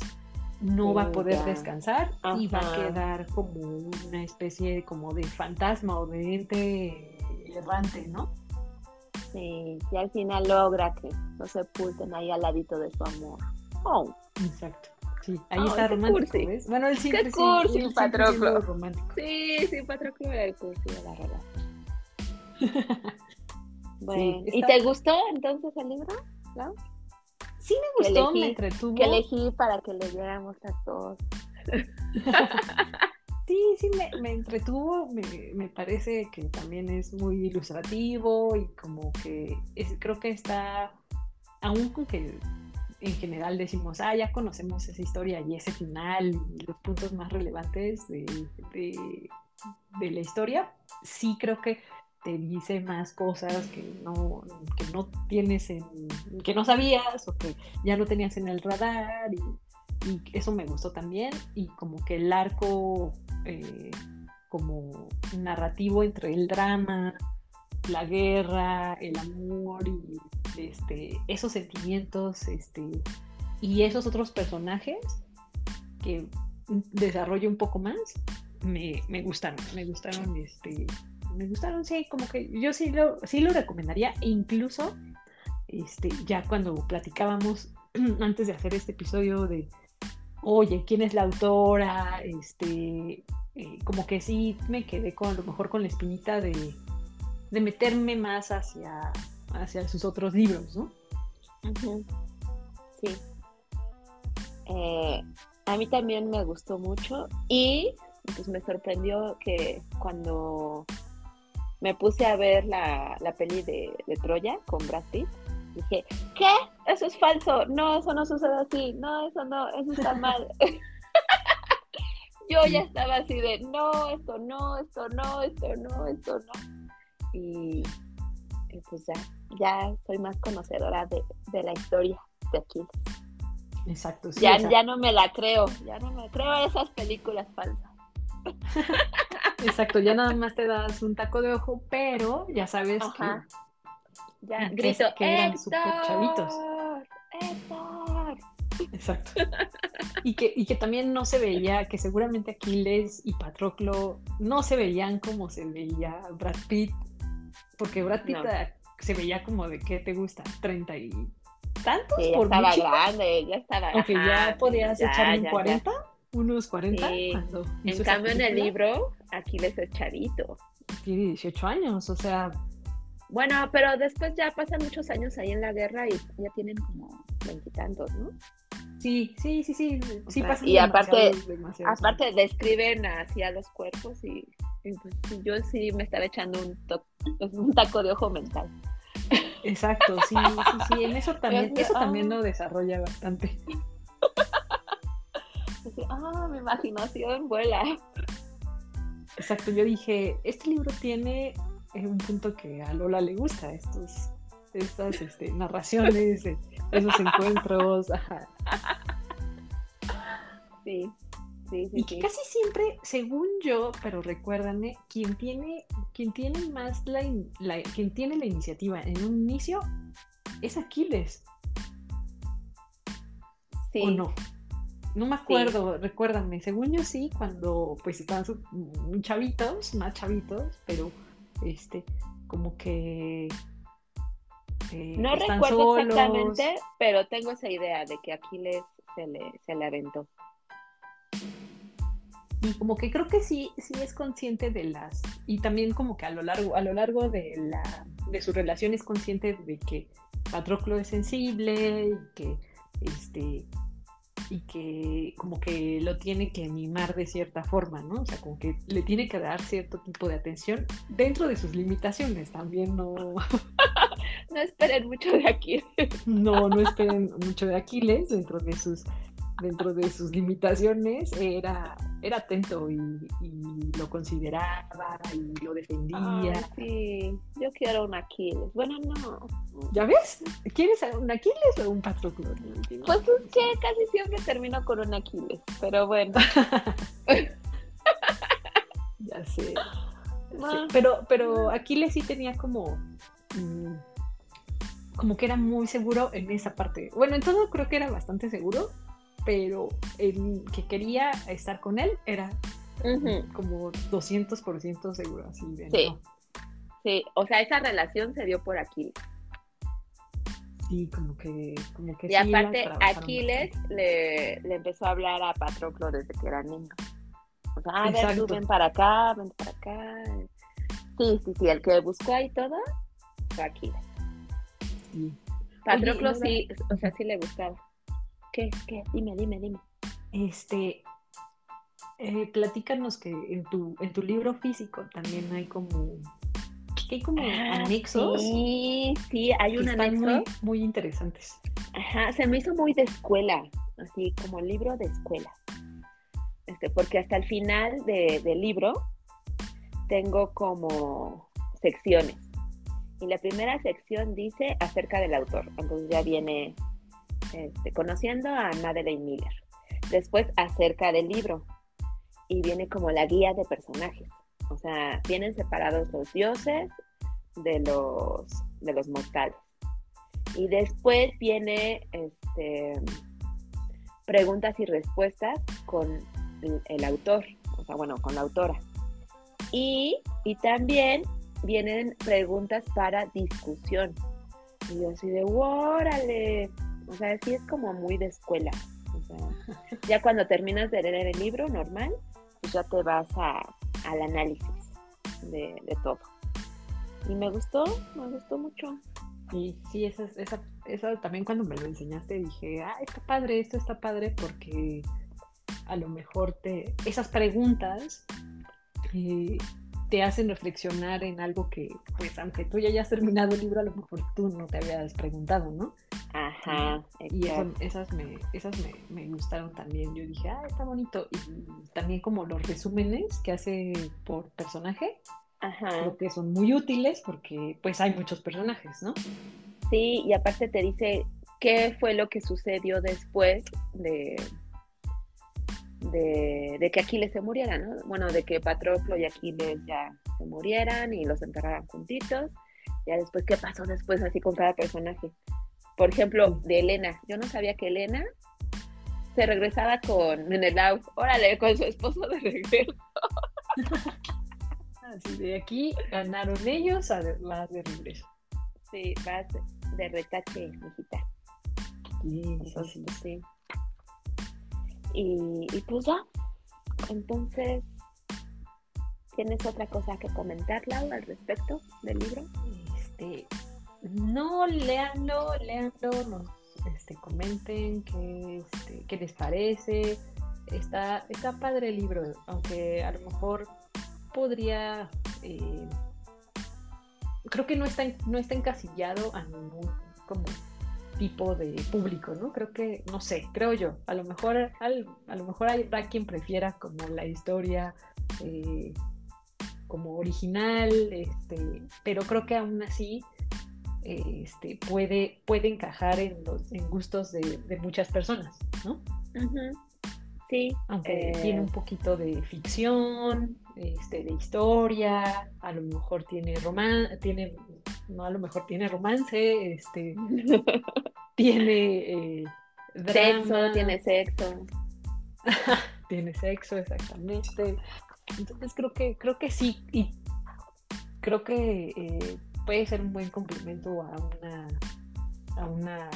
No va a Mm, poder descansar y va a quedar como una especie como de fantasma o de ente errante, ¿no? Sí, y al final logra que lo sepulten ahí al ladito de su amor. Oh, Exacto. Sí, ahí está romántico, cursi. ¿ves? Bueno, él siempre sí, cursi, ha Patroclo. romántico. sí, sí, Patroclo era el cursi de la relación. Bueno, ¿y está- te gustó entonces el libro? Clau? Sí me gustó, me entretuvo. Que elegí para que le diéramos a todos. Sí, sí, me, me entretuvo, me, me parece que también es muy ilustrativo y como que es- creo que está, aún con que en general decimos, ah, ya conocemos esa historia y ese final y los puntos más relevantes de, de- de la historia, sí creo que te dice más cosas que no, que no tienes en, que no sabías o que ya no tenías en el radar y y eso me gustó también. Y como que el arco eh, como narrativo entre el drama, la guerra, el amor y este, esos sentimientos este, y esos otros personajes que desarrollo un poco más me, me gustaron, me gustaron, este, me gustaron, sí, como que yo sí lo, sí lo recomendaría, incluso este, ya cuando platicábamos antes de hacer este episodio de oye, ¿quién es la autora? Este, eh, como que sí me quedé con a lo mejor con la espinita de, de meterme más hacia, hacia sus otros libros, ¿no? Sí. Eh, a mí también me gustó mucho y pues me sorprendió que cuando me puse a ver la, la peli de, de Troya con Brad Pitt, dije, ¿qué? Eso es falso, no, eso no sucede así, no, eso no, eso está mal. Yo ya estaba así de, no, esto no, esto no, esto no, esto no. Y, y pues ya, ya soy más conocedora de, de la historia de Aquiles. Exacto, sí. ya, ya no me la creo, ya no me creo esas películas falsas. Exacto, ya nada más te das un taco de ojo, pero ya sabes Ajá. Ya, que- grito, que eran súper chavitos. ¡Héctor! que. Exacto. Y que, y que también no se veía, que seguramente Aquiles y Patroclo no se veían como se veía Brad Pitt, porque Brad Pitt No. se veía como de qué te gusta, treinta y tantos Sí, ya por estaba mucho, grande, ya estaba. aunque ajá, ya podías ya, echarle ya, un ya. 40, unos 40 Sí. En cambio, en el libro, Aquiles es chavito. tiene 18 años, o sea, Bueno, pero después ya pasan muchos años ahí en la guerra y ya tienen como veintitantos, ¿no? sí, sí, sí, sí, sí sea, y aparte- Aparte describen así a los cuerpos y, y pues, yo sí me estaba echando un, to- un taco de ojo mental. Exacto, sí, sí, sí, en eso también, que, eso también ah. lo desarrolla bastante. Ah, mi imaginación vuela. Exacto, yo dije, este libro tiene eh, un punto que a Lola le gusta, estos, estas este, narraciones, esos encuentros. Sí, sí, sí. Y que casi siempre, según yo, pero recuérdame, quien tiene, quien tiene más la, la, quien tiene la iniciativa en un inicio es Aquiles. Sí. ¿O no? No me acuerdo, recuérdame. Según yo sí, cuando pues estaban chavitos, más chavitos, pero este, como que eh, no recuerdo exactamente, pero tengo esa idea de que Aquiles se le, se le aventó. Y como que creo que sí, sí es consciente de las, y también como que a lo largo, a lo largo de la, de su relación es consciente de que Patroclo es sensible y que este y que como que lo tiene que mimar de cierta forma, ¿no? O sea, como que le tiene que dar cierto tipo de atención dentro de sus limitaciones, también no... no esperen mucho de Aquiles. no, no esperen mucho de Aquiles dentro de sus dentro de sus limitaciones era, era atento y, lo consideraba y lo defendía. sí, yo quiero un Aquiles. Bueno, no. ¿Ya ves? ¿Quieres un Aquiles o un Patroclo? pues es que casi siempre termino con un Aquiles, pero bueno. ya sé. Pero, pero Aquiles sí tenía como... Mm, como que era muy seguro en esa parte. Bueno, en todo creo que era bastante seguro, pero el que quería estar con él era como 200% seguro, así de Sí. Sí, o sea, esa relación se dio por Aquiles. Sí, como que, como que Y aparte, Aquiles le, empezó a hablar a Patroclo desde que era niño. O sea, a ver, tú ven para acá, ven para acá. Sí, sí, sí, el que buscó ahí todo fue Aquiles. Sí. Patroclo sí, o sea, sí le gustaba. ¿Qué? ¿Qué? Dime, dime, dime. Este, eh, platícanos que en tu, en tu libro físico también hay como, hay como ah, anexos. Sí, sí, hay un anexo. Muy, muy interesantes. Ajá, se me hizo muy de escuela, así como libro de escuela. Este, porque hasta el final del libro tengo como secciones. Y la primera sección dice acerca del autor. Entonces ya viene este, conociendo a Madeleine Miller. Después acerca del libro y viene como la guía de personajes. O sea, vienen separados los dioses de los, de los mortales. Y después viene este, preguntas y respuestas con el, autor, o sea, bueno, con la autora. Y, y también vienen preguntas para discusión. Y yo así de, órale, o sea, sí es como muy de escuela. O sea, ya cuando terminas de leer el libro normal, pues ya te vas a, al análisis de, todo. Y me gustó, me gustó mucho. Y sí, esa, esa, esa también cuando me lo enseñaste dije, ah, está padre, esto está padre porque a lo mejor te, esas preguntas eh, te hacen reflexionar en algo que, pues, aunque tú ya hayas terminado el libro, a lo mejor tú no te habías preguntado, ¿no? Ajá. Y esas, me, esas me, gustaron también. Yo dije, ah, está bonito. Y también como los resúmenes que hace por personaje, Ajá. creo que son muy útiles porque pues hay muchos personajes, ¿no? Sí, y aparte te dice qué fue lo que sucedió después de, de, que Aquiles se muriera, ¿no? Bueno, de que Patroclo y Aquiles ya se murieran y los enterraran juntitos. Ya después, ¿qué pasó después así con cada personaje? Por ejemplo, de Elena. Yo no sabía que Elena se regresaba con Menelau. Órale, con su esposo de regreso. Así de aquí ganaron ellos a más de regreso. Sí, vas de retache, mijita. Sí, sí, sí. Y, y pues ya. Entonces, ¿tienes otra cosa que comentar, Lau, al respecto del libro? Este, no, leanlo, leanlo, nos este, comenten qué, este, qué les parece. Está, está padre el libro, aunque a lo mejor podría. Eh, creo que no está, no está encasillado a ningún como tipo de público, ¿no? Creo que, no sé, creo yo. A lo mejor, a lo mejor habrá quien prefiera como la historia eh, como original, este, pero creo que aún así este, puede, puede encajar en, los, en gustos de, muchas personas, ¿no? Sí. Aunque tiene un eh, poquito de ficción, este, de historia, a lo mejor tiene romance, tiene, no a lo mejor tiene romance, este, tiene eh, sexo, tiene sexo. tiene sexo, exactamente. Entonces creo que, creo que sí, y creo que eh, puede ser un buen complemento a una, a una,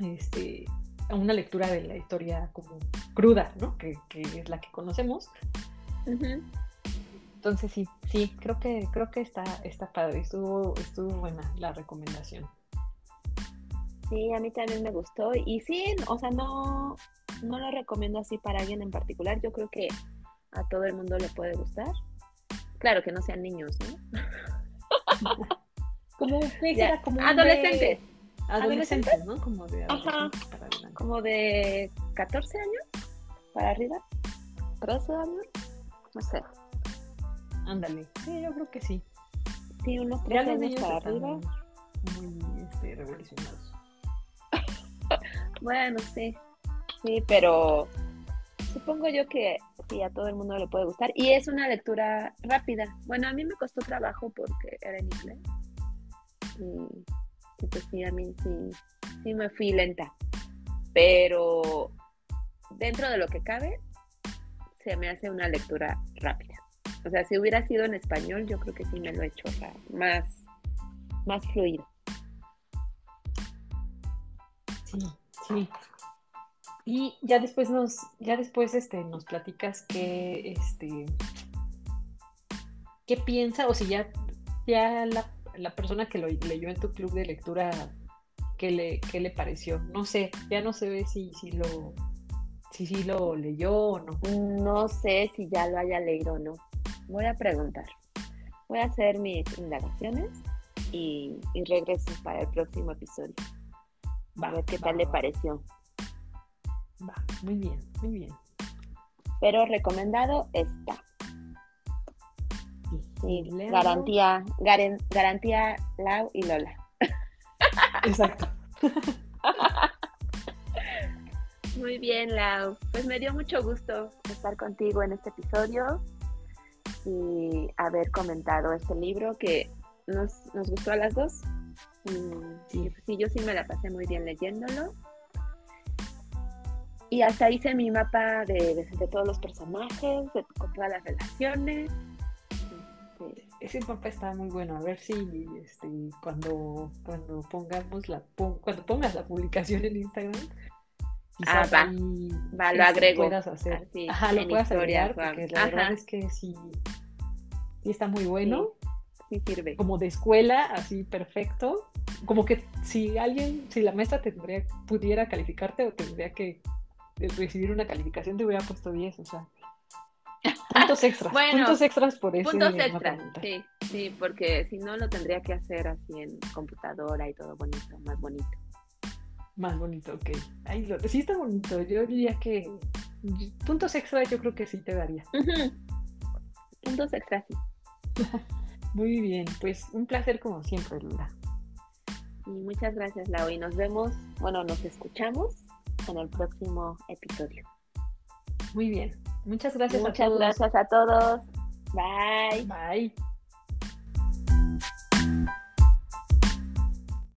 este, una lectura de la historia como cruda, ¿no? Que, es la que conocemos. Entonces sí, sí, creo que, creo que está, está padre, estuvo, estuvo buena la recomendación. Sí, a mí también me gustó. Y sí, o sea, no, no lo recomiendo así para alguien en particular. Yo creo que a todo el mundo le puede gustar. Claro que no sean niños, ¿no? como, como adolescentes. Adolescentes. ¿no? Como de Ajá. Como de 14 años para arriba. 13 años. No sé. Ándale. Sí, yo creo que sí. Sí, unos 13 años para arriba. Muy este, revolucionados. bueno, sí. Sí, pero supongo yo que sí, a todo el mundo le puede gustar. Y es una lectura rápida. Bueno, a mí me costó trabajo porque era en inglés. Y, pues sí, a mí sí, sí me fui lenta. Pero dentro de lo que cabe, se me hace una lectura rápida. O sea, si hubiera sido en español, yo creo que sí me lo he hecho más, más fluido. Sí, sí. Y ya después nos, ya después este, nos platicas qué, este, qué piensa, o si ya, ya la, persona que lo leyó en tu club de lectura, qué le, qué le pareció. No sé, ya no se ve si, si lo, si, si lo leyó o no. No sé si ya lo haya leído o no. Voy a preguntar. Voy a hacer mis indagaciones y, regreso para el próximo episodio. a ver qué tal le pareció. Va, muy bien, muy bien. Pero recomendado está. Sí, garantía, garantía Lau y Lola. Exacto. Muy bien, Lau. Pues me dio mucho gusto estar contigo en este episodio y haber comentado este libro que nos, gustó a las dos. sí. sí, yo sí me la pasé muy bien leyéndolo y hasta hice mi mapa de, todos los personajes, de, con todas las relaciones. Ese mapa está muy bueno. A ver si este, cuando, cuando pongamos la cuando pongas la publicación en Instagram, ah, va, va, lo agrego. Puedas hacer. Ajá, lo puedas agregar, porque la verdad es que sí, sí está muy bueno. Sí, sirve. Como de escuela, así perfecto. Como que si alguien, si la maestra tendría, pudiera calificarte o tendría que recibir una calificación te hubiera puesto 10, o sea. Puntos extras. puntos extras por eso. Puntos extras, sí, sí, porque si no lo tendría que hacer así en computadora y todo bonito, más bonito. Más bonito, ok. Ay, sí está bonito. Yo diría que puntos extras yo creo que sí te daría. Puntos extras, sí. Muy bien, pues un placer como siempre, Lula. Y muchas gracias, Lau. Y nos vemos, bueno, nos escuchamos en el próximo episodio. Muy bien. Muchas gracias Muchas a todos. gracias a todos. Bye. Bye.